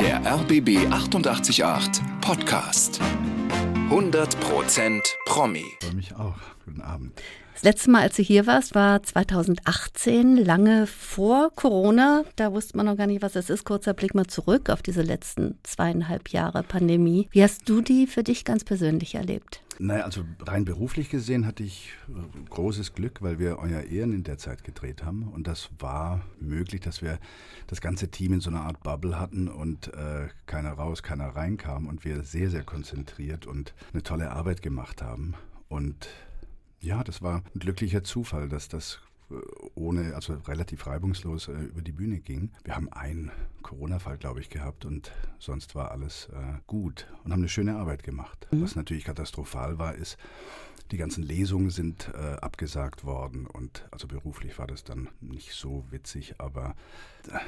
Der RBB 888 Podcast. 100% Promi. Für mich auch. Guten Abend. Das letzte Mal, als du hier warst, war 2018, lange vor Corona. Da wusste man noch gar nicht, was es ist. Kurzer Blick mal zurück auf diese letzten zweieinhalb Jahre Pandemie. Wie hast du die für dich ganz persönlich erlebt? Naja, also rein beruflich gesehen hatte ich äh, großes Glück, weil wir Euer Ehren in der Zeit gedreht haben. Und das war möglich, dass wir das ganze Team in so einer Art Bubble hatten und äh, keiner raus, keiner reinkam und wir sehr, sehr konzentriert und eine tolle Arbeit gemacht haben. Und ja, das war ein glücklicher Zufall, dass das äh, ohne, also relativ reibungslos äh, über die Bühne ging. Wir haben einen Corona-Fall, glaube ich, gehabt und sonst war alles äh, gut und haben eine schöne Arbeit gemacht. Mhm. Was natürlich katastrophal war, ist, die ganzen Lesungen sind äh, abgesagt worden und also beruflich war das dann nicht so witzig, aber da,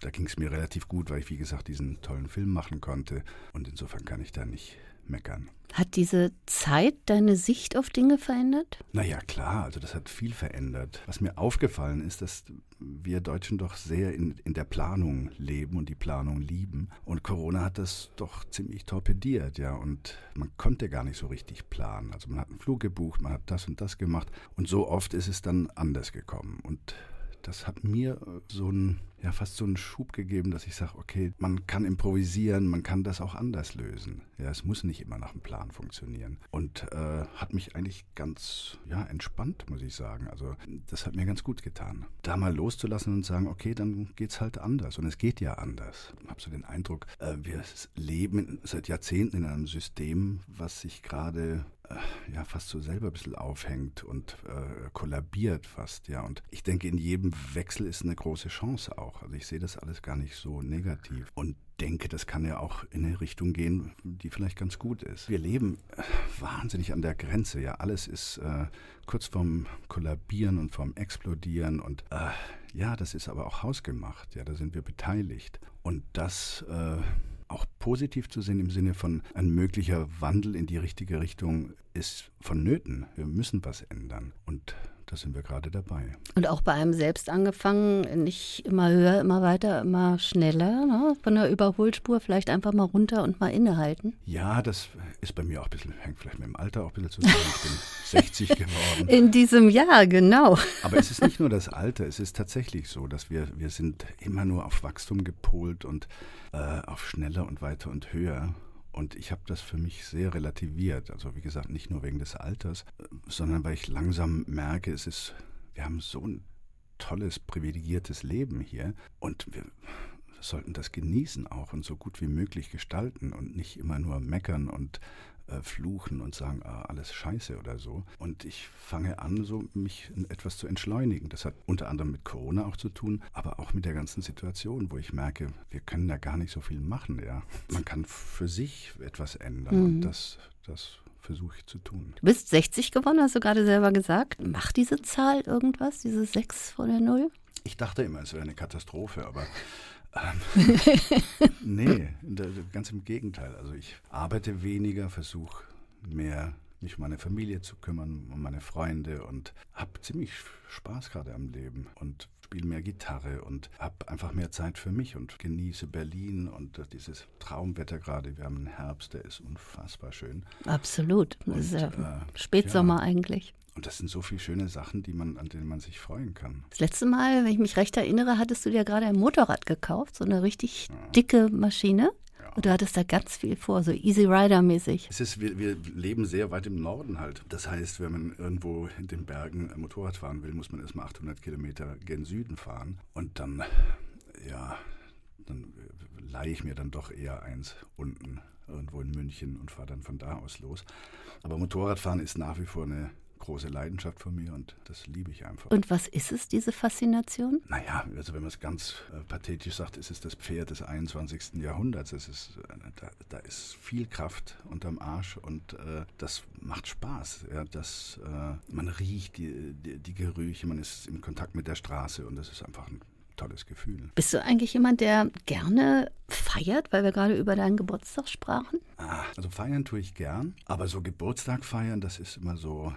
da ging es mir relativ gut, weil ich, wie gesagt, diesen tollen Film machen konnte und insofern kann ich da nicht meckern. Hat diese Zeit deine Sicht auf Dinge verändert? Naja, klar, also das hat viel verändert. Was mir aufgefallen ist, dass wir Deutschen doch sehr in, in der Planung leben und die Planung lieben. Und Corona hat das doch ziemlich torpediert, ja. Und man konnte gar nicht so richtig planen. Also man hat einen Flug gebucht, man hat das und das gemacht. Und so oft ist es dann anders gekommen. Und das hat mir so ein, ja, fast so einen Schub gegeben, dass ich sage, okay, man kann improvisieren, man kann das auch anders lösen. Ja, es muss nicht immer nach dem Plan funktionieren. Und äh, hat mich eigentlich ganz, ja, entspannt, muss ich sagen. Also das hat mir ganz gut getan. Da mal loszulassen und sagen, okay, dann geht's halt anders. Und es geht ja anders. Ich habe so den Eindruck, äh, wir leben seit Jahrzehnten in einem System, was sich gerade ja fast so selber ein bisschen aufhängt und äh, kollabiert fast, ja. Und ich denke, in jedem Wechsel ist eine große Chance auch. Also ich sehe das alles gar nicht so negativ und denke, das kann ja auch in eine Richtung gehen, die vielleicht ganz gut ist. Wir leben wahnsinnig an der Grenze, ja. Alles ist äh, kurz vorm Kollabieren und vorm Explodieren und äh, ja, das ist aber auch hausgemacht, ja. Da sind wir beteiligt und das äh, auch positiv zu sehen im Sinne von ein möglicher Wandel in die richtige Richtung ist vonnöten. Wir müssen was ändern. Und da sind wir gerade dabei. Und auch bei einem selbst angefangen, nicht immer höher, immer weiter, immer schneller, ne? von der Überholspur vielleicht einfach mal runter und mal innehalten. Ja, das ist bei mir auch ein bisschen, hängt vielleicht mit dem Alter auch ein bisschen zusammen. Ich bin 60 geworden. In diesem Jahr, genau. Aber es ist nicht nur das Alter, es ist tatsächlich so, dass wir, wir sind immer nur auf Wachstum gepolt und äh, auf schneller und weiter und höher. Und ich habe das für mich sehr relativiert. Also wie gesagt, nicht nur wegen des Alters, sondern weil ich langsam merke, es ist, wir haben so ein tolles, privilegiertes Leben hier und wir sollten das genießen auch und so gut wie möglich gestalten und nicht immer nur meckern und äh, fluchen und sagen, ah, alles scheiße oder so. Und ich fange an, so mich etwas zu entschleunigen. Das hat unter anderem mit Corona auch zu tun, aber auch mit der ganzen Situation, wo ich merke, wir können da gar nicht so viel machen. Ja. Man kann für sich etwas ändern mhm. und das, das versuche ich zu tun. Du bist 60 geworden, hast du gerade selber gesagt. Macht diese Zahl irgendwas, diese 6 vor der Null? Ich dachte immer, es wäre eine Katastrophe, aber ähm, nee, ganz im Gegenteil. Also ich arbeite weniger, versuche mehr mich um meine Familie zu kümmern, um meine Freunde und habe ziemlich Spaß gerade am Leben und spiele mehr Gitarre und habe einfach mehr Zeit für mich und genieße Berlin und dieses Traumwetter gerade. Wir haben einen Herbst, der ist unfassbar schön. Absolut. Und, ist ja äh, Spätsommer ja, eigentlich. Und das sind so viele schöne Sachen, die man, an denen man sich freuen kann. Das letzte Mal, wenn ich mich recht erinnere, hattest du dir gerade ein Motorrad gekauft, so eine richtig ja. dicke Maschine. Und du hattest da ganz viel vor, so Easy Rider-mäßig. Es ist, wir, wir, leben sehr weit im Norden halt. Das heißt, wenn man irgendwo in den Bergen Motorrad fahren will, muss man erstmal 800 Kilometer gen Süden fahren. Und dann, ja, dann leihe ich mir dann doch eher eins unten irgendwo in München und fahre dann von da aus los. Aber Motorradfahren ist nach wie vor eine große Leidenschaft von mir und das liebe ich einfach. Und was ist es, diese Faszination? Naja, also wenn man es ganz äh, pathetisch sagt, ist es das Pferd des 21. Jahrhunderts. Es ist, äh, da, da, ist viel Kraft unterm Arsch und äh, das macht Spaß. Ja, das, äh, man riecht die, die, die Gerüche, man ist in Kontakt mit der Straße und das ist einfach ein tolles Gefühl. Bist du eigentlich jemand, der gerne feiert, weil wir gerade über deinen Geburtstag sprachen? Ah, also feiern tue ich gern, aber so Geburtstag feiern, das ist immer so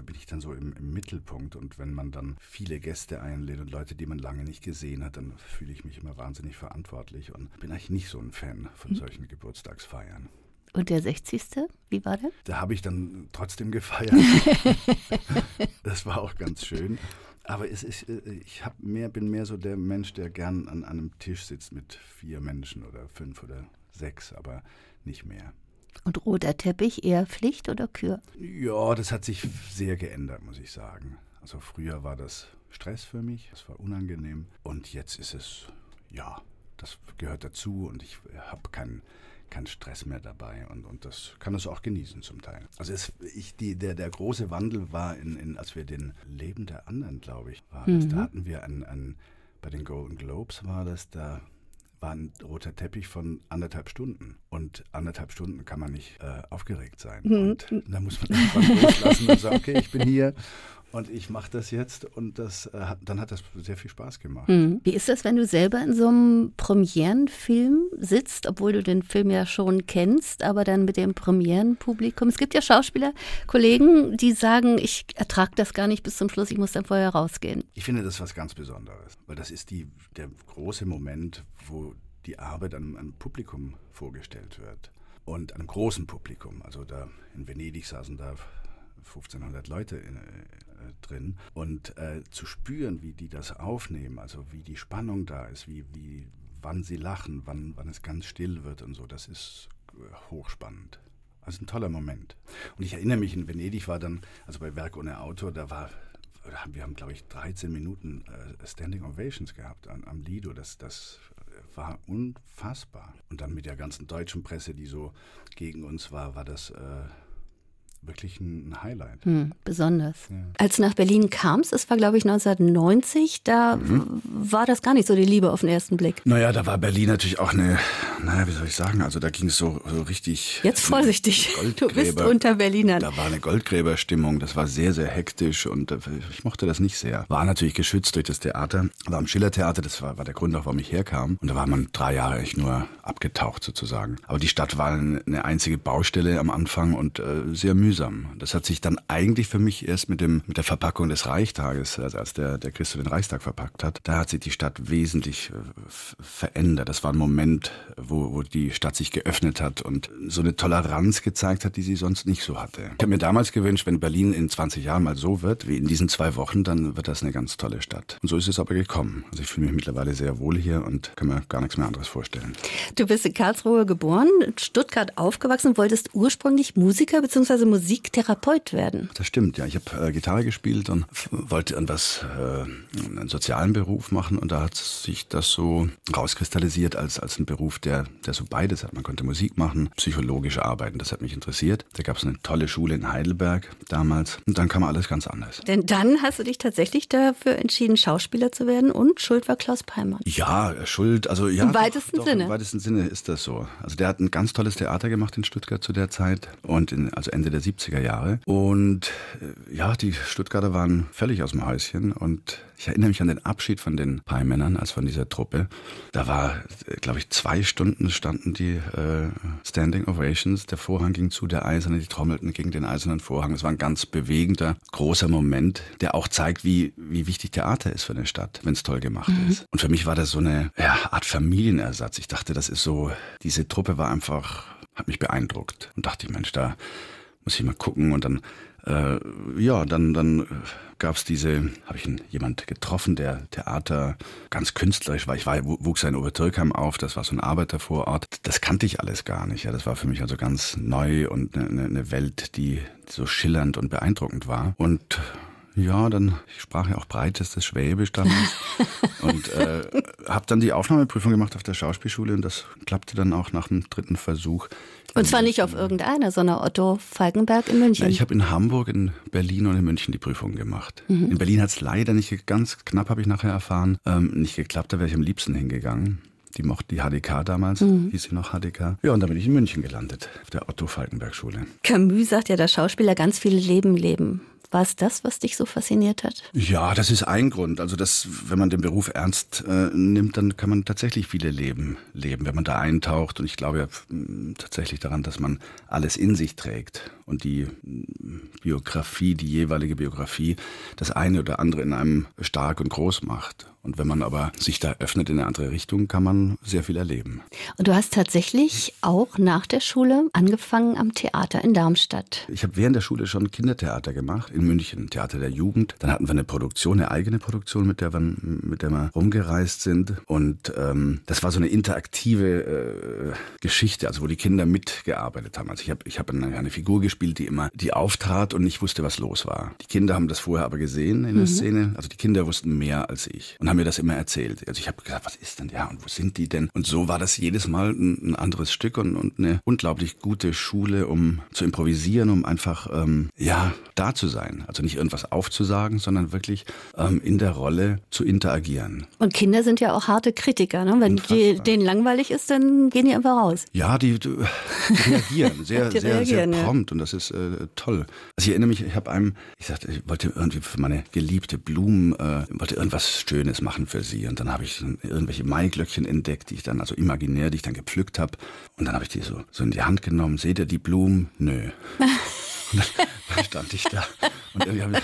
da bin ich dann so im, im, Mittelpunkt. Und wenn man dann viele Gäste einlädt und Leute, die man lange nicht gesehen hat, dann fühle ich mich immer wahnsinnig verantwortlich und bin eigentlich nicht so ein Fan von hm. solchen Geburtstagsfeiern. Und der 60. Wie war der? Da habe ich dann trotzdem gefeiert. das war auch ganz schön. Aber ist, äh, ich hab mehr, bin mehr so der Mensch, der gern an einem Tisch sitzt mit vier Menschen oder fünf oder sechs, aber nicht mehr. Und roter Teppich eher Pflicht oder Kür? Ja, das hat sich sehr geändert, muss ich sagen. Also früher war das Stress für mich, das war unangenehm. Und jetzt ist es, ja, das gehört dazu und ich habe keinen kein Stress mehr dabei und, und das kann es auch genießen zum Teil. Also es, ich, die, der, der große Wandel war, in, in, als wir den Leben der anderen, glaube ich, war mhm. das, da hatten wir ein, ein, bei den Golden Globes war das, da war ein roter Teppich von anderthalb Stunden. Und anderthalb Stunden kann man nicht äh, aufgeregt sein. Mhm. Und da muss man einfach loslassen und sagen, okay, ich bin hier und ich mache das jetzt und das äh, dann hat das sehr viel Spaß gemacht. Hm. Wie ist das, wenn du selber in so einem Premierenfilm sitzt, obwohl du den Film ja schon kennst, aber dann mit dem Premierenpublikum? Es gibt ja Schauspieler, Kollegen, die sagen, ich ertrage das gar nicht bis zum Schluss, ich muss dann vorher rausgehen. Ich finde das was ganz Besonderes, weil das ist die, der große Moment, wo die Arbeit einem, einem Publikum vorgestellt wird. Und einem großen Publikum. Also da in Venedig saßen da 1500 Leute in, äh, drin und äh, zu spüren, wie die das aufnehmen, also wie die Spannung da ist, wie, wie wann sie lachen, wann, wann es ganz still wird und so, das ist äh, hochspannend. Also ein toller Moment. Und ich erinnere mich, in Venedig war dann, also bei Werk ohne Autor, da war, wir haben, glaube ich, 13 Minuten äh, Standing Ovations gehabt am, Lido. Das, das war unfassbar. Und dann mit der ganzen deutschen Presse, die so gegen uns war, war das äh, wirklich ein Highlight. Hm, besonders. Ja. Als du nach Berlin kamst, das war glaube ich 1990, da mhm. war das gar nicht so die Liebe auf den ersten Blick. Naja, da war Berlin natürlich auch eine, naja, wie soll ich sagen, also da ging es so, so richtig. Jetzt vorsichtig, du bist unter Berlinern. Da war eine Goldgräberstimmung, das war sehr, sehr hektisch und äh, ich mochte das nicht sehr. War natürlich geschützt durch das Theater, war am Schillertheater, das war, war der Grund auch, warum ich herkam. Und da war man drei Jahre echt nur abgetaucht sozusagen. Aber die Stadt war eine einzige Baustelle am Anfang und äh, sehr mühsam mühsam. Das hat sich dann eigentlich für mich erst mit, dem, mit der Verpackung des Reichstages, also als der, der Christo den Reichstag verpackt hat, da hat sich die Stadt wesentlich äh, verändert. Das war ein Moment, wo, wo die Stadt sich geöffnet hat und so eine Toleranz gezeigt hat, die sie sonst nicht so hatte. Ich habe mir damals gewünscht, wenn Berlin in 20 Jahren mal so wird, wie in diesen zwei Wochen, dann wird das eine ganz tolle Stadt. Und so ist es aber gekommen. Also ich fühle mich mittlerweile sehr wohl hier und kann mir gar nichts mehr anderes vorstellen. Du bist in Karlsruhe geboren, in Stuttgart aufgewachsen, wolltest ursprünglich Musiker bzw. Musik Musiktherapeut werden. Das stimmt, ja. Ich habe äh, Gitarre gespielt und wollte irgendwas, äh, einen sozialen Beruf machen und da hat sich das so rauskristallisiert als, als ein Beruf, der, der so beides hat. Man konnte Musik machen, psychologisch arbeiten, das hat mich interessiert. Da gab es eine tolle Schule in Heidelberg damals und dann kam alles ganz anders. Denn dann hast du dich tatsächlich dafür entschieden, Schauspieler zu werden und Schuld war Klaus Peimann. Ja, Schuld, also ja. Im weitesten doch, Sinne. Im weitesten Sinne ist das so. Also der hat ein ganz tolles Theater gemacht in Stuttgart zu der Zeit und in, also Ende der 70er Jahre. Und äh, ja, die Stuttgarter waren völlig aus dem Häuschen und ich erinnere mich an den Abschied von den Pie-Männern, also von dieser Truppe. Da war, äh, glaube ich, zwei Stunden standen die äh, Standing Ovations. Der Vorhang ging zu, der Eiserne, die trommelten gegen den eisernen Vorhang. Es war ein ganz bewegender, großer Moment, der auch zeigt, wie, wie wichtig Theater ist für eine Stadt, wenn es toll gemacht mhm. ist. Und für mich war das so eine ja, Art Familienersatz. Ich dachte, das ist so, diese Truppe war einfach, hat mich beeindruckt. Und dachte ich, Mensch, da muss ich mal gucken. Und dann, äh, ja, dann, dann gab es diese, habe ich jemand getroffen, der Theater ganz künstlerisch war. Ich war, wuchs in Obertürkheim auf, das war so ein Arbeitervorort. Das kannte ich alles gar nicht. Ja, das war für mich also ganz neu und eine, eine Welt, die so schillernd und beeindruckend war. Und ja, dann, ich sprach ja auch breitestes Schwäbisch damals und äh, habe dann die Aufnahmeprüfung gemacht auf der Schauspielschule und das klappte dann auch nach dem dritten Versuch. Und zwar nicht auf irgendeiner, sondern Otto Falkenberg in München. Ja, ich habe in Hamburg, in Berlin und in München die Prüfung gemacht. Mhm. In Berlin hat es leider nicht, ganz knapp habe ich nachher erfahren, ähm, nicht geklappt, da wäre ich am liebsten hingegangen. Die mochte die HDK damals, mhm. hieß sie noch HDK. Ja, und dann bin ich in München gelandet, auf der Otto Falkenberg Schule. Camus sagt ja, dass Schauspieler ganz viel Leben leben War es das, was dich so fasziniert hat? Ja, das ist ein Grund. Also das, wenn man den Beruf ernst äh, nimmt, dann kann man tatsächlich viele Leben leben, wenn man da eintaucht. Und ich glaube ja tatsächlich daran, dass man alles in sich trägt und die Biografie, die jeweilige Biografie, das eine oder andere in einem stark und groß macht. Und wenn man aber sich da öffnet in eine andere Richtung, kann man sehr viel erleben. Und du hast tatsächlich auch nach der Schule angefangen am Theater in Darmstadt. Ich habe während der Schule schon Kindertheater gemacht, in München, Theater der Jugend. Dann hatten wir eine Produktion, eine eigene Produktion, mit der wir, mit der wir rumgereist sind. Und ähm, das war so eine interaktive äh, Geschichte, also wo die Kinder mitgearbeitet haben. Also ich habe ich hab eine, eine Figur gespielt, die immer, die auftrat und nicht wusste, was los war. Die Kinder haben das vorher aber gesehen in der mhm. Szene. Also die Kinder wussten mehr als ich. Und haben mir das immer erzählt. Also ich habe gesagt, was ist denn, ja, und wo sind die denn? Und so war das jedes Mal ein, ein anderes Stück und, und, eine unglaublich gute Schule, um zu improvisieren, um einfach, ähm, ja, da zu sein. Also nicht irgendwas aufzusagen, sondern wirklich ähm, in der Rolle zu interagieren. Und Kinder sind ja auch harte Kritiker, ne? Wenn die, denen langweilig ist, dann gehen die einfach raus. Ja, die, die reagieren sehr, die sehr, reagieren, sehr prompt ja. und das ist äh, toll. Also ich erinnere mich, ich habe einem, ich sagte, ich wollte irgendwie für meine geliebte Blumen, äh, wollte irgendwas Schönes das machen für sie. Und dann habe ich irgendwelche Maiglöckchen entdeckt, die ich dann, also imaginär, die ich dann gepflückt habe. Und dann habe ich die so, so in die Hand genommen. Seht ihr die Blumen? Nö. Stand ich da und, ich, und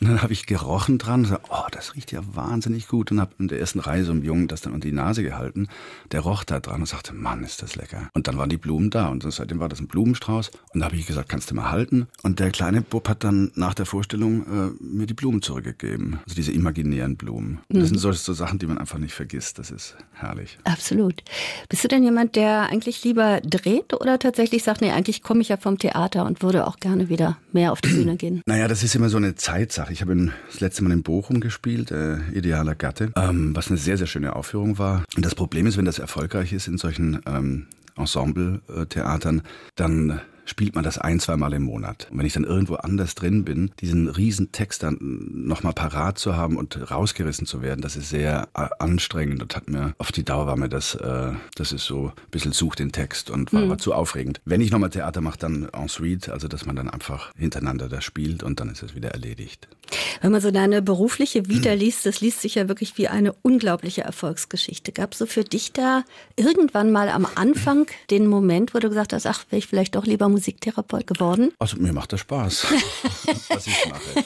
dann habe ich gerochen dran und gesagt, oh, das riecht ja wahnsinnig gut und habe in der ersten Reihe so einem Jungen das dann unter die Nase gehalten. Der roch da dran und sagte, Mann, ist das lecker. Und dann waren die Blumen da und seitdem war das ein Blumenstrauß und da habe ich gesagt, kannst du mal halten? Und der kleine Bub hat dann nach der Vorstellung äh, mir die Blumen zurückgegeben, also diese imaginären Blumen. Mhm. Das sind solche so Sachen, die man einfach nicht vergisst. Das ist herrlich. Absolut. Bist du denn jemand, der eigentlich lieber dreht oder tatsächlich sagt, nee, eigentlich komme ich ja vom Theater und würde auch gerne wieder wieder mehr auf die Bühne gehen? Naja, das ist immer so eine Zeitsache. Ich habe das letzte Mal in Bochum gespielt, äh, Idealer Gatte, ähm, was eine sehr, sehr schöne Aufführung war. Und das Problem ist, wenn das erfolgreich ist in solchen ähm, Ensemble-Theatern, dann spielt man das ein, zwei Mal im Monat. Und wenn ich dann irgendwo anders drin bin, diesen riesen Text dann nochmal parat zu haben und rausgerissen zu werden, das ist sehr äh, anstrengend und hat mir auf die Dauer war mir das, äh, das ist so ein bisschen sucht den Text und war mhm. aber zu aufregend. Wenn ich nochmal Theater mache, dann en suite, also dass man dann einfach hintereinander das spielt und dann ist es wieder erledigt. Wenn man so deine berufliche Vita mhm. liest, das liest sich ja wirklich wie eine unglaubliche Erfolgsgeschichte. Gab es so für dich da irgendwann mal am Anfang den Moment, wo du gesagt hast, ach, wäre ich vielleicht doch lieber Musiktherapeut geworden? Also mir macht das Spaß, was ich mache.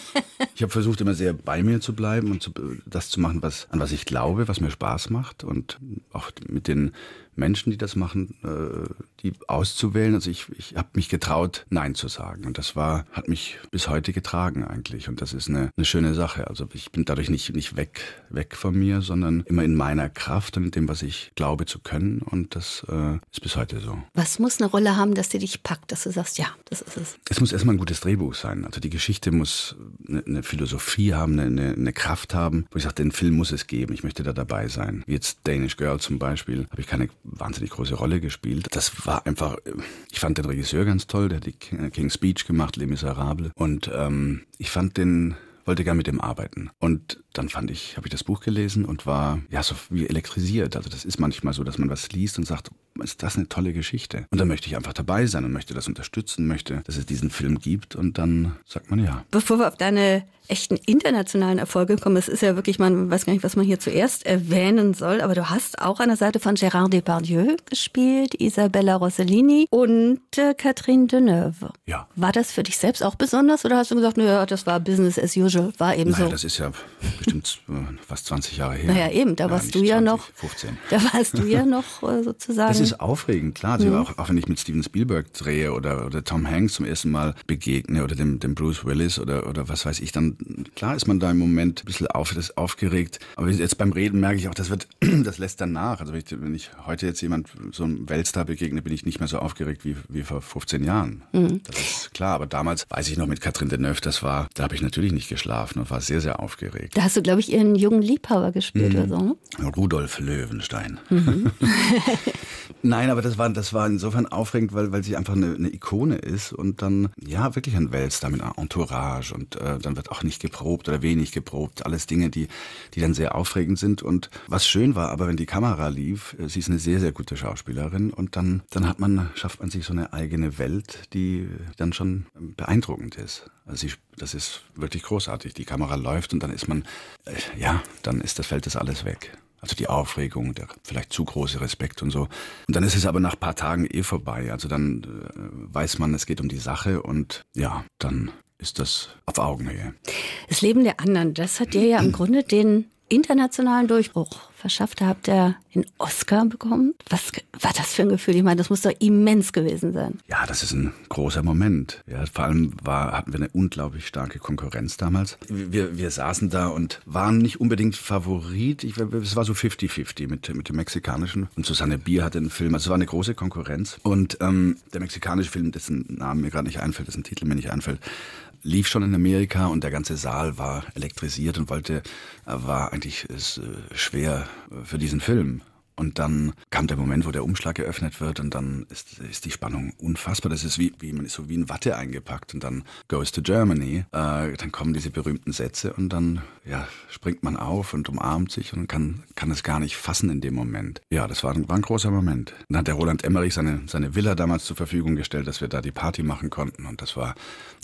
Ich habe versucht, immer sehr bei mir zu bleiben und zu, das zu machen, was, an was ich glaube, was mir Spaß macht und auch mit den Menschen, die das machen, äh, die auszuwählen. Also ich, ich habe mich getraut, Nein zu sagen. Und das war, hat mich bis heute getragen eigentlich. Und das ist eine, eine schöne Sache. Also ich bin dadurch nicht, nicht weg, weg von mir, sondern immer in meiner Kraft und in dem, was ich glaube zu können. Und das äh, ist bis heute so. Was muss eine Rolle haben, dass die dich packt, dass du sagst, ja, das ist es? Es muss erstmal ein gutes Drehbuch sein. Also die Geschichte muss eine, eine Philosophie haben, eine, eine Kraft haben, wo ich sage, den Film muss es geben. Ich möchte da dabei sein. Wie jetzt Danish Girl zum Beispiel, habe ich keine wahnsinnig große Rolle gespielt. Das war einfach, ich fand den Regisseur ganz toll, der hat die King's Speech gemacht, Les Miserables. Und ähm, ich fand den wollte gern mit dem arbeiten. Und dann fand ich, habe ich das Buch gelesen und war ja so wie elektrisiert. Also das ist manchmal so, dass man was liest und sagt, ist das eine tolle Geschichte? Und dann möchte ich einfach dabei sein und möchte das unterstützen, möchte, dass es diesen Film gibt und dann sagt man ja. Bevor wir auf deine echten internationalen Erfolge kommen, es ist ja wirklich, man weiß gar nicht, was man hier zuerst erwähnen soll, aber du hast auch an der Seite von Gérard Depardieu gespielt, Isabella Rossellini und äh, Catherine Deneuve. Ja. War das für dich selbst auch besonders oder hast du gesagt, naja, das war Business as usual, war eben naja, so? das ist ja bestimmt fast 20 Jahre her. Naja, eben, da ja, warst du 20, ja noch. 15. Da warst du ja noch äh, sozusagen. Das ist aufregend, klar. Also mhm. auch, auch, wenn ich mit Steven Spielberg drehe oder, oder Tom Hanks zum ersten Mal begegne oder dem, dem Bruce Willis oder, oder was weiß ich, dann klar ist man da im Moment ein bisschen auf, aufgeregt. Aber jetzt beim Reden merke ich auch, das wird, das lässt dann nach. Also wenn ich, wenn ich heute jetzt jemand so einem Weltstar begegne, bin ich nicht mehr so aufgeregt wie, wie vor 15 Jahren. Mhm. Das ist klar. Aber damals weiß ich noch mit Catherine Deneuve, das war, da habe ich natürlich nicht geschlafen und war sehr, sehr aufgeregt. Da hast du, glaube ich, ihren jungen Liebhaber gespielt mhm. oder so, ne? Rudolf Löwenstein. Mhm. Nein, aber das war, das war insofern aufregend, weil, weil sie einfach eine, eine Ikone ist und dann, ja, wirklich ein Weltstar mit einer Entourage und äh, dann wird auch nicht geprobt oder wenig geprobt. Alles Dinge, die, die dann sehr aufregend sind. Und was schön war, aber wenn die Kamera lief, äh, sie ist eine sehr, sehr gute Schauspielerin und dann, dann hat man, schafft man sich so eine eigene Welt, die dann schon beeindruckend ist. Also sie, das ist wirklich großartig. Die Kamera läuft und dann ist man, äh, ja, dann ist das fällt das alles weg. Also die Aufregung, der vielleicht zu große Respekt und so. Und dann ist es aber nach ein paar Tagen eh vorbei. Also dann äh, weiß man, es geht um die Sache und ja, dann ist das auf Augenhöhe. Das Leben der anderen, das hat dir ja im Grunde den internationalen Durchbruch verschafft. Da habt ihr den Oscar bekommen. Was war das für ein Gefühl? Ich meine, das muss doch immens gewesen sein. Ja, das ist ein großer Moment. Ja, vor allem war, hatten wir eine unglaublich starke Konkurrenz damals. Wir, wir saßen da und waren nicht unbedingt Favorit. Ich, es war so 50-50 mit, mit dem mexikanischen. Und Susanne Bier hatte einen Film. Also es war eine große Konkurrenz. Und ähm, der mexikanische Film, dessen Namen mir gerade nicht einfällt, dessen Titel mir nicht einfällt, lief schon in Amerika und der ganze Saal war elektrisiert und wollte, war eigentlich ist, äh, schwer für diesen Film. Und dann kam der Moment, wo der Umschlag geöffnet wird und dann ist, ist die Spannung unfassbar. Das ist wie, wie man ist so wie in Watte eingepackt und dann goes to Germany. Äh, dann kommen diese berühmten Sätze und dann ja, springt man auf und umarmt sich und kann, kann es gar nicht fassen in dem Moment. Ja, das war, war ein großer Moment. Dann hat der Roland Emmerich seine, seine Villa damals zur Verfügung gestellt, dass wir da die Party machen konnten und das war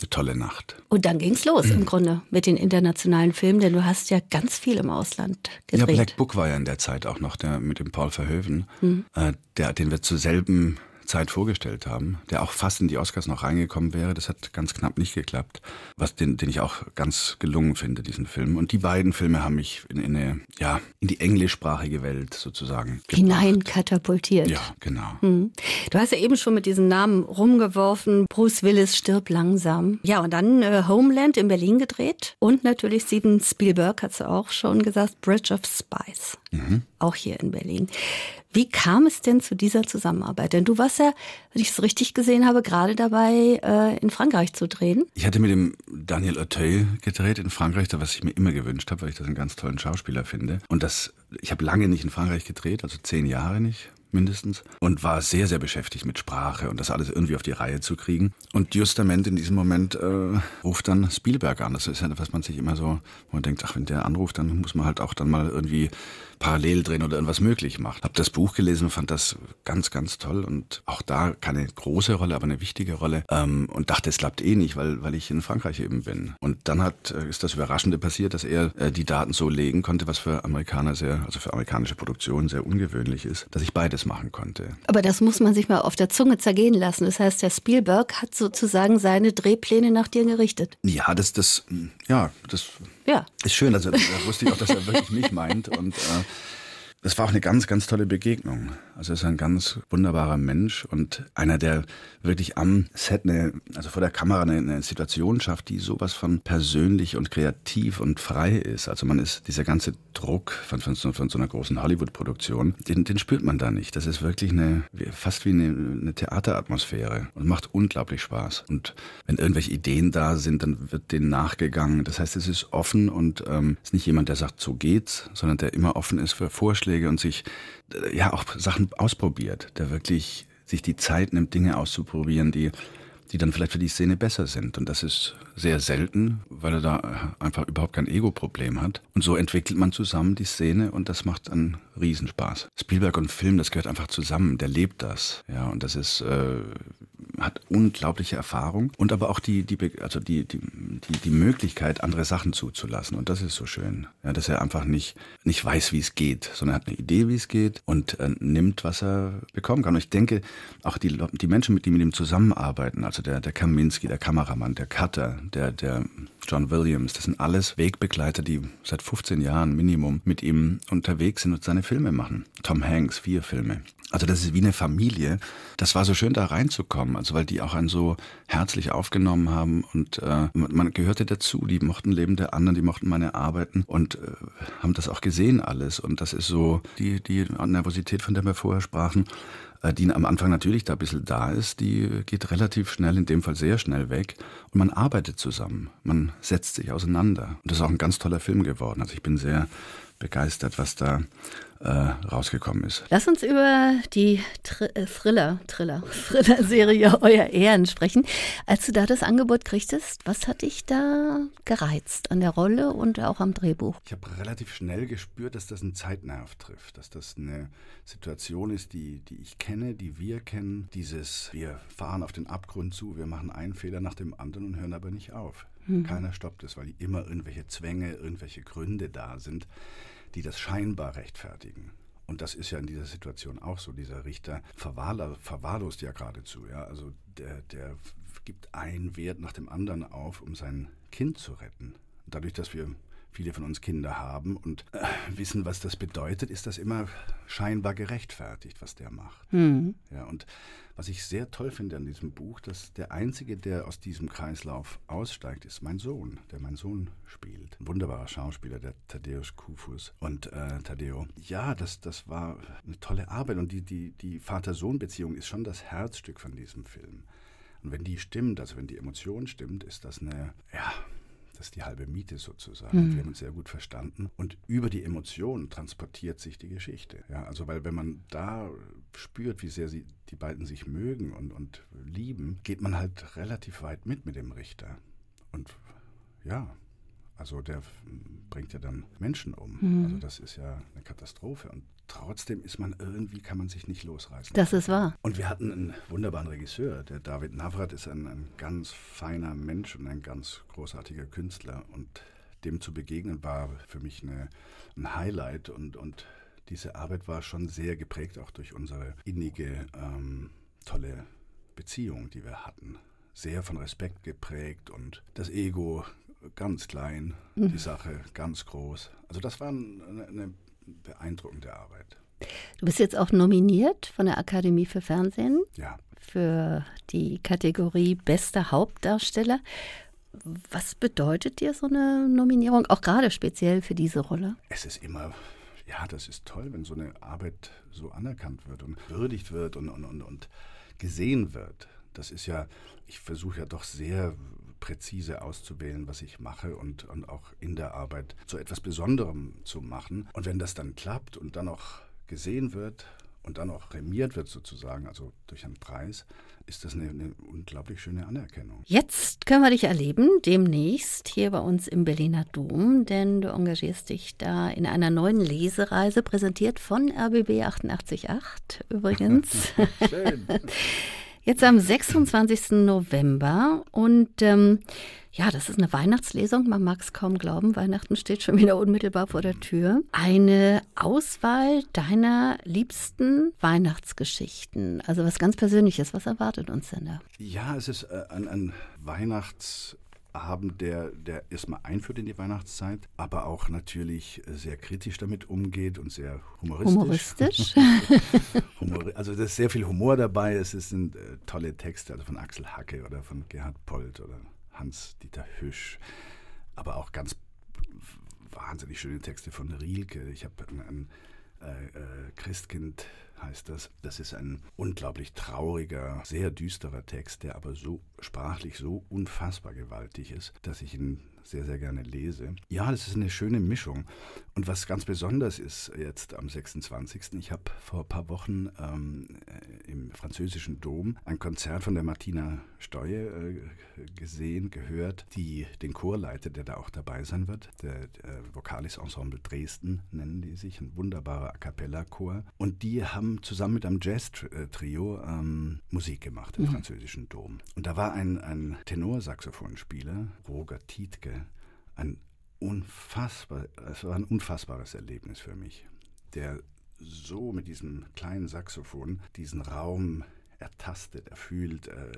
eine tolle Nacht. Und dann ging es los im Grunde mit den internationalen Filmen, denn du hast ja ganz viel im Ausland gedreht. Ja, Black Book war ja in der Zeit auch noch der mit dem Paul Paul Verhoeven, mhm. äh, der, den wir zur selben Zeit vorgestellt haben, der auch fast in die Oscars noch reingekommen wäre. Das hat ganz knapp nicht geklappt, was den, den ich auch ganz gelungen finde, diesen Film. Und die beiden Filme haben mich in, in eine, ja, in die englischsprachige Welt sozusagen hinein katapultiert. Ja, genau. Hm. Du hast ja eben schon mit diesen Namen rumgeworfen. Bruce Willis stirbt langsam. Ja, und dann äh, Homeland in Berlin gedreht und natürlich Steven Spielberg hat es auch schon gesagt, Bridge of Spies. Mhm. Auch hier in Berlin. Wie kam es denn zu dieser Zusammenarbeit? Denn du warst ja, wenn ich es richtig gesehen habe, gerade dabei, äh, in Frankreich zu drehen. Ich hatte mit dem Daniel Auteuil gedreht in Frankreich, was ich mir immer gewünscht habe, weil ich das einen ganz tollen Schauspieler finde. Und das, ich habe lange nicht in Frankreich gedreht, also zehn Jahre nicht mindestens und war sehr, sehr beschäftigt mit Sprache und das alles irgendwie auf die Reihe zu kriegen. Und justament in diesem Moment äh, ruft dann Spielberg an. Das ist ja, was man sich immer so, wo man denkt, ach, wenn der anruft, dann muss man halt auch dann mal irgendwie parallel drehen oder irgendwas möglich macht. Hab das Buch gelesen und fand das ganz, ganz toll und auch da keine große Rolle, aber eine wichtige Rolle ähm, und dachte, es klappt eh nicht, weil, weil ich in Frankreich eben bin. Und dann hat, äh, ist das Überraschende passiert, dass er äh, die Daten so legen konnte, was für Amerikaner sehr, also für amerikanische Produktionen sehr ungewöhnlich ist, dass ich beides machen konnte. Aber das muss man sich mal auf der Zunge zergehen lassen. Das heißt, der Spielberg hat sozusagen seine Drehpläne nach dir gerichtet. Ja, das, das, ja, das ja. Ist schön, also da wusste ich auch, dass er wirklich mich meint. Und äh, das war auch eine ganz, ganz tolle Begegnung. Also er ist ein ganz wunderbarer Mensch und einer, der wirklich am Set, eine, also vor der Kamera eine, eine, Situation schafft, die sowas von persönlich und kreativ und frei ist. Also man ist, dieser ganze Druck von, von, so, von so einer großen Hollywood-Produktion, den, den spürt man da nicht. Das ist wirklich eine, fast wie eine, eine Theateratmosphäre und macht unglaublich Spaß. Und wenn irgendwelche Ideen da sind, dann wird denen nachgegangen. Das heißt, es ist offen und ähm, ist nicht jemand, der sagt, so geht's, sondern der immer offen ist für Vorschläge und sich äh, ja auch Sachen ausprobiert, der wirklich sich die Zeit nimmt, Dinge auszuprobieren, die die dann vielleicht für die Szene besser sind. Und das ist sehr selten, weil er da einfach überhaupt kein Ego-Problem hat. Und so entwickelt man zusammen die Szene und das macht einen Riesenspaß. Spielberg und Film, das gehört einfach zusammen. Der lebt das. Ja, und das ist, äh, hat unglaubliche Erfahrung und aber auch die, die, also die, die, die, die Möglichkeit, andere Sachen zuzulassen. Und das ist so schön. Ja, dass er einfach nicht, nicht weiß, wie es geht, sondern er hat eine Idee, wie es geht und äh, nimmt, was er bekommen kann. Und ich denke, auch die, die Menschen, mit, die mit ihm zusammenarbeiten, also der, der Kaminski, der Kameramann, der Cutter, der, der John Williams, das sind alles Wegbegleiter, die seit 15 Jahren Minimum mit ihm unterwegs sind und seine Filme machen. Tom Hanks, vier Filme. Also das ist wie eine Familie. Das war so schön da reinzukommen, also weil die auch einen so herzlich aufgenommen haben und äh, man gehörte dazu. Die mochten Leben der anderen, die mochten meine Arbeiten und äh, haben das auch gesehen alles. Und das ist so die, die Nervosität, von der wir vorher sprachen, äh, die am Anfang natürlich da ein bisschen da ist, die geht relativ schnell, in dem Fall sehr schnell weg. Und man arbeitet zusammen, man setzt sich auseinander. Und das ist auch ein ganz toller Film geworden. Also ich bin sehr begeistert, was da äh, rausgekommen ist. Lass uns über die Tr äh, Thriller, Thriller, Thriller-Serie Euer Ehren sprechen. Als du da das Angebot kriegtest, was hat dich da gereizt an der Rolle und auch am Drehbuch? Ich habe relativ schnell gespürt, dass das einen Zeitnerv trifft, dass das eine Situation ist, die, die ich kenne, die wir kennen. Dieses, wir fahren auf den Abgrund zu, wir machen einen Fehler nach dem anderen und hören aber nicht auf. Mhm. Keiner stoppt es, weil immer irgendwelche Zwänge, irgendwelche Gründe da sind, die das scheinbar rechtfertigen. Und das ist ja in dieser Situation auch so. Dieser Richter verwahrlost ja geradezu. Ja? Also der, der gibt einen Wert nach dem anderen auf, um sein Kind zu retten. Dadurch, dass wir viele von uns Kinder haben und äh, wissen, was das bedeutet, ist das immer scheinbar gerechtfertigt, was der macht. Mhm. Ja, und was ich sehr toll finde an diesem Buch, dass der Einzige, der aus diesem Kreislauf aussteigt, ist mein Sohn, der mein Sohn spielt. Ein wunderbarer Schauspieler, der Thaddeus Kufus. Und äh, Taddeo, ja, das, das war eine tolle Arbeit und die, die, die Vater-Sohn-Beziehung ist schon das Herzstück von diesem Film. Und wenn die stimmt, also wenn die Emotion stimmt, ist das eine, ja, das ist die halbe Miete sozusagen. Mhm. Wir haben uns sehr gut verstanden. Und über die Emotionen transportiert sich die Geschichte. Ja, also weil wenn man da spürt, wie sehr sie, die beiden sich mögen und, und lieben, geht man halt relativ weit mit mit dem Richter. Und ja, also der bringt ja dann Menschen um. Mhm. Also das ist ja eine Katastrophe. Und trotzdem ist man irgendwie, kann man sich nicht losreißen. Das ist wahr. Und wir hatten einen wunderbaren Regisseur. Der David Navrat ist ein, ein ganz feiner Mensch und ein ganz großartiger Künstler. Und dem zu begegnen war für mich eine, ein Highlight. Und, und diese Arbeit war schon sehr geprägt, auch durch unsere innige, ähm, tolle Beziehung, die wir hatten. Sehr von Respekt geprägt und das Ego ganz klein, mhm. die Sache ganz groß. Also das war eine, eine beeindruckende Arbeit. Du bist jetzt auch nominiert von der Akademie für Fernsehen. Ja. Für die Kategorie Bester Hauptdarsteller. Was bedeutet dir so eine Nominierung, auch gerade speziell für diese Rolle? Es ist immer, ja, das ist toll, wenn so eine Arbeit so anerkannt wird und würdigt wird und, und, und, und gesehen wird. Das ist ja, ich versuche ja doch sehr präzise auszuwählen, was ich mache und, und auch in der Arbeit zu etwas Besonderem zu machen. Und wenn das dann klappt und dann auch gesehen wird und dann auch prämiert wird sozusagen, also durch einen Preis, ist das eine, eine, unglaublich schöne Anerkennung. Jetzt können wir dich erleben, demnächst hier bei uns im Berliner Dom, denn du engagierst dich da in einer neuen Lesereise, präsentiert von RBB 888 übrigens. Schön. Jetzt am 26. November und ähm, ja, das ist eine Weihnachtslesung. Man mag es kaum glauben. Weihnachten steht schon wieder unmittelbar vor der Tür. Eine Auswahl deiner liebsten Weihnachtsgeschichten. Also was ganz Persönliches. Was erwartet uns denn da? Ja, es ist äh, ein, ein Weihnachts haben, der, der erstmal einführt in die Weihnachtszeit, aber auch natürlich sehr kritisch damit umgeht und sehr humoristisch. Humoristisch? also da ist sehr viel Humor dabei. Es sind äh, tolle Texte, also von Axel Hacke oder von Gerhard Polt oder Hans-Dieter Hüsch, aber auch ganz wahnsinnig schöne Texte von Rielke. Ich habe ein, ein äh, äh, Christkind heißt das. Das ist ein unglaublich trauriger, sehr düsterer Text, der aber so sprachlich so unfassbar gewaltig ist, dass ich ihn sehr, sehr gerne lese. Ja, das ist eine schöne Mischung. Und was ganz besonders ist jetzt am 26. Ich habe vor ein paar Wochen ähm, äh, im französischen Dom ein Konzert von der Martina Steuer äh, gesehen, gehört, die den Chor leitet, der da auch dabei sein wird. Der, der Vokalis Ensemble Dresden nennen die sich, ein wunderbarer A Cappella-Chor. Und die haben zusammen mit einem Jazz-Trio ähm, Musik gemacht im mhm. französischen Dom. Und da war ein, ein Tenorsaxophonspieler, Roger Tietke, ein unfassbar, es war ein unfassbares Erlebnis für mich, der so mit diesem kleinen Saxophon diesen Raum ertastet, erfühlt, äh,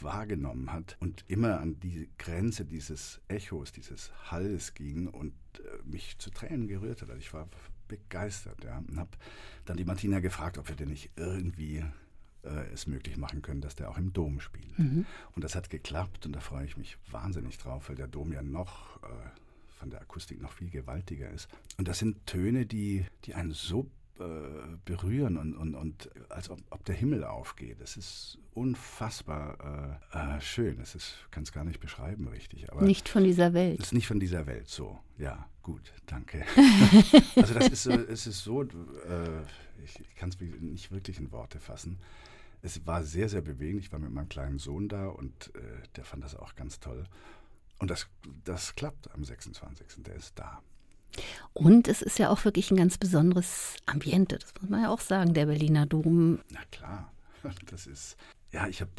wahrgenommen hat und immer an die Grenze dieses Echos, dieses Halls ging und äh, mich zu Tränen gerührt hat. Also ich war begeistert ja, und habe dann die Martina gefragt, ob wir denn nicht irgendwie äh, es möglich machen können, dass der auch im Dom spielt. Mhm. Und das hat geklappt und da freue ich mich wahnsinnig drauf, weil der Dom ja noch äh, von der Akustik noch viel gewaltiger ist. Und das sind Töne, die, die einen so äh, berühren und, und, und als ob, ob, der Himmel aufgeht. Es ist unfassbar äh, äh, schön. Ist, kann es gar nicht beschreiben richtig. Aber nicht von dieser Welt. Es ist nicht von dieser Welt so. Ja, gut, danke. also das ist, es ist so, äh, ich, ich kann es nicht wirklich in Worte fassen. Es war sehr, sehr bewegend. Ich war mit meinem kleinen Sohn da und äh, der fand das auch ganz toll. Und das, das klappt am 26. Der ist da. Und es ist ja auch wirklich ein ganz besonderes Ambiente, das muss man ja auch sagen, der Berliner Dom. Na klar, das ist, ja, ich habe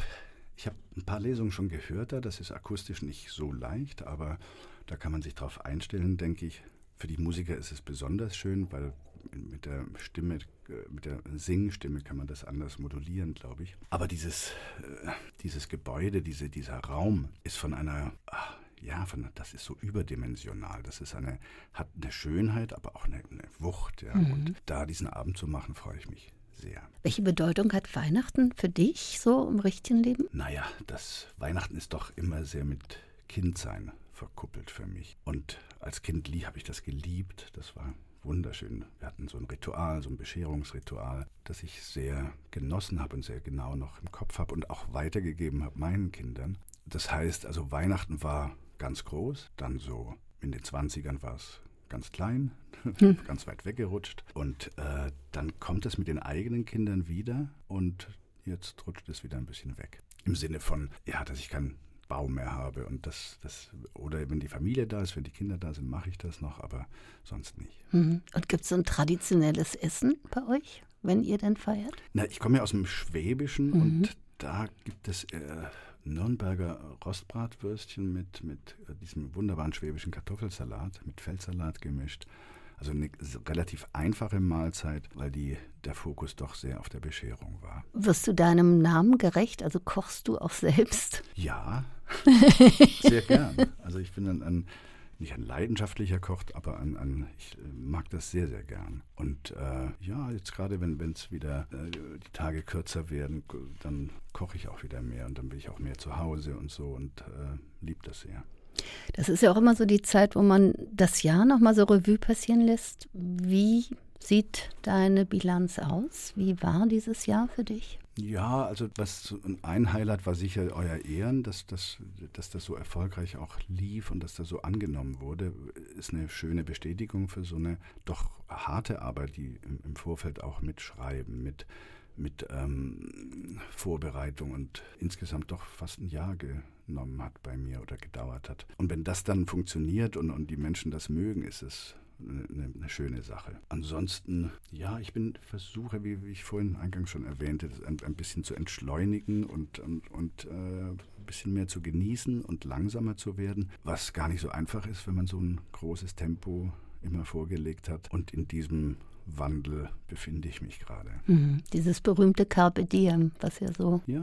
ich hab ein paar Lesungen schon gehört da, das ist akustisch nicht so leicht, aber da kann man sich drauf einstellen, denke ich. Für die Musiker ist es besonders schön, weil mit der Stimme, mit der Singstimme kann man das anders modulieren, glaube ich. Aber dieses, äh, dieses Gebäude, diese, dieser Raum ist von einer, ach, ja, von, das ist so überdimensional. Das ist eine, hat eine Schönheit, aber auch eine, eine Wucht. Ja. Mhm. Und da diesen Abend zu machen, freue ich mich sehr. Welche Bedeutung hat Weihnachten für dich so im richtigen Leben? Naja, das Weihnachten ist doch immer sehr mit Kindsein verkuppelt für mich. Und als Kind habe ich das geliebt. Das war wunderschön. Wir hatten so ein Ritual, so ein Bescherungsritual, das ich sehr genossen habe und sehr genau noch im Kopf habe und auch weitergegeben habe meinen Kindern. Das heißt, also Weihnachten war ganz groß, dann so in den 20ern war es ganz klein, hm. ganz weit weggerutscht. Und äh, dann kommt es mit den eigenen Kindern wieder und jetzt rutscht es wieder ein bisschen weg. Im Sinne von, ja, dass ich keinen Baum mehr habe und das, das, oder wenn die Familie da ist, wenn die Kinder da sind, mache ich das noch, aber sonst nicht. Mhm. Und gibt es so ein traditionelles Essen bei euch, wenn ihr denn feiert? Na, ich komme ja aus dem Schwäbischen mhm. und da gibt es äh, Nürnberger Rostbratwürstchen mit, mit äh, diesem wunderbaren schwäbischen Kartoffelsalat, mit Feldsalat gemischt. Also eine relativ einfache Mahlzeit, weil die, der Fokus doch sehr auf der Bescherung war. Wirst du deinem Namen gerecht? Also kochst du auch selbst? Ja, sehr gern. Also ich bin ein, ein nicht ein leidenschaftlicher Koch, aber ein, ein, ich äh, mag das sehr, sehr gern. Und äh, ja, jetzt gerade, wenn es wieder äh, die Tage kürzer werden, dann koche ich auch wieder mehr und dann bin ich auch mehr zu Hause und so und äh, liebe das sehr. Das ist ja auch immer so die Zeit, wo man das Jahr nochmal so Revue passieren lässt. Wie sieht deine Bilanz aus? Wie war dieses Jahr für dich? Ja, also was ein Highlight war sicher euer Ehren, dass, dass, dass das so erfolgreich auch lief und dass das so angenommen wurde, ist eine schöne Bestätigung für so eine doch harte Arbeit, die im, Vorfeld auch mitschreiben, mit, mit ähm, Vorbereitung und insgesamt doch fast ein Jahr genommen hat bei mir oder gedauert hat. Und wenn das dann funktioniert und, und die Menschen das mögen, ist es eine, eine, schöne Sache. Ansonsten, ja, ich bin versuche, wie, wie ich vorhin eingangs schon erwähnte, ein, ein bisschen zu entschleunigen und, und, und äh, ein bisschen mehr zu genießen und langsamer zu werden, was gar nicht so einfach ist, wenn man so ein großes Tempo immer vorgelegt hat. Und in diesem Wandel befinde ich mich gerade. Mhm. Dieses berühmte Carpe Diem, was ja so ja,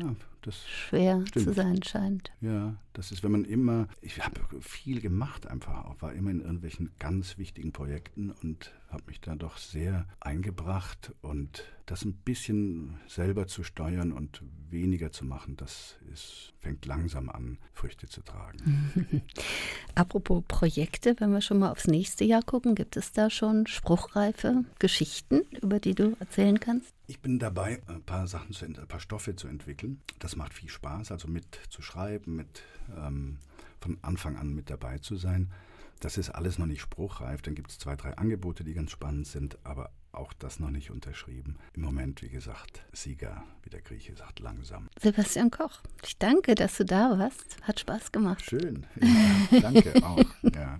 schwer stimmt. zu sein scheint. Ja, das ist, wenn man immer, ich habe viel gemacht einfach auch, war immer in irgendwelchen ganz wichtigen Projekten und habe mich da doch sehr eingebracht und das ein bisschen selber zu steuern und weniger zu machen, das ist, fängt langsam an, Früchte zu tragen. Apropos Projekte, wenn wir schon mal aufs nächste Jahr gucken, gibt es da schon spruchreife Geschichten, über die du erzählen kannst? Ich bin dabei, ein paar Sachen, zu, ein paar Stoffe zu entwickeln. Das macht viel Spaß, also mit zu schreiben, mit ähm, von Anfang an mit dabei zu sein. Das ist alles noch nicht spruchreif. Dann gibt es zwei, drei Angebote, die ganz spannend sind, aber auch das noch nicht unterschrieben. Im Moment, wie gesagt, Sieger, wie der Grieche sagt, langsam. Sebastian Koch, ich danke, dass du da warst. Hat Spaß gemacht. Schön. Ja, danke auch. Ja.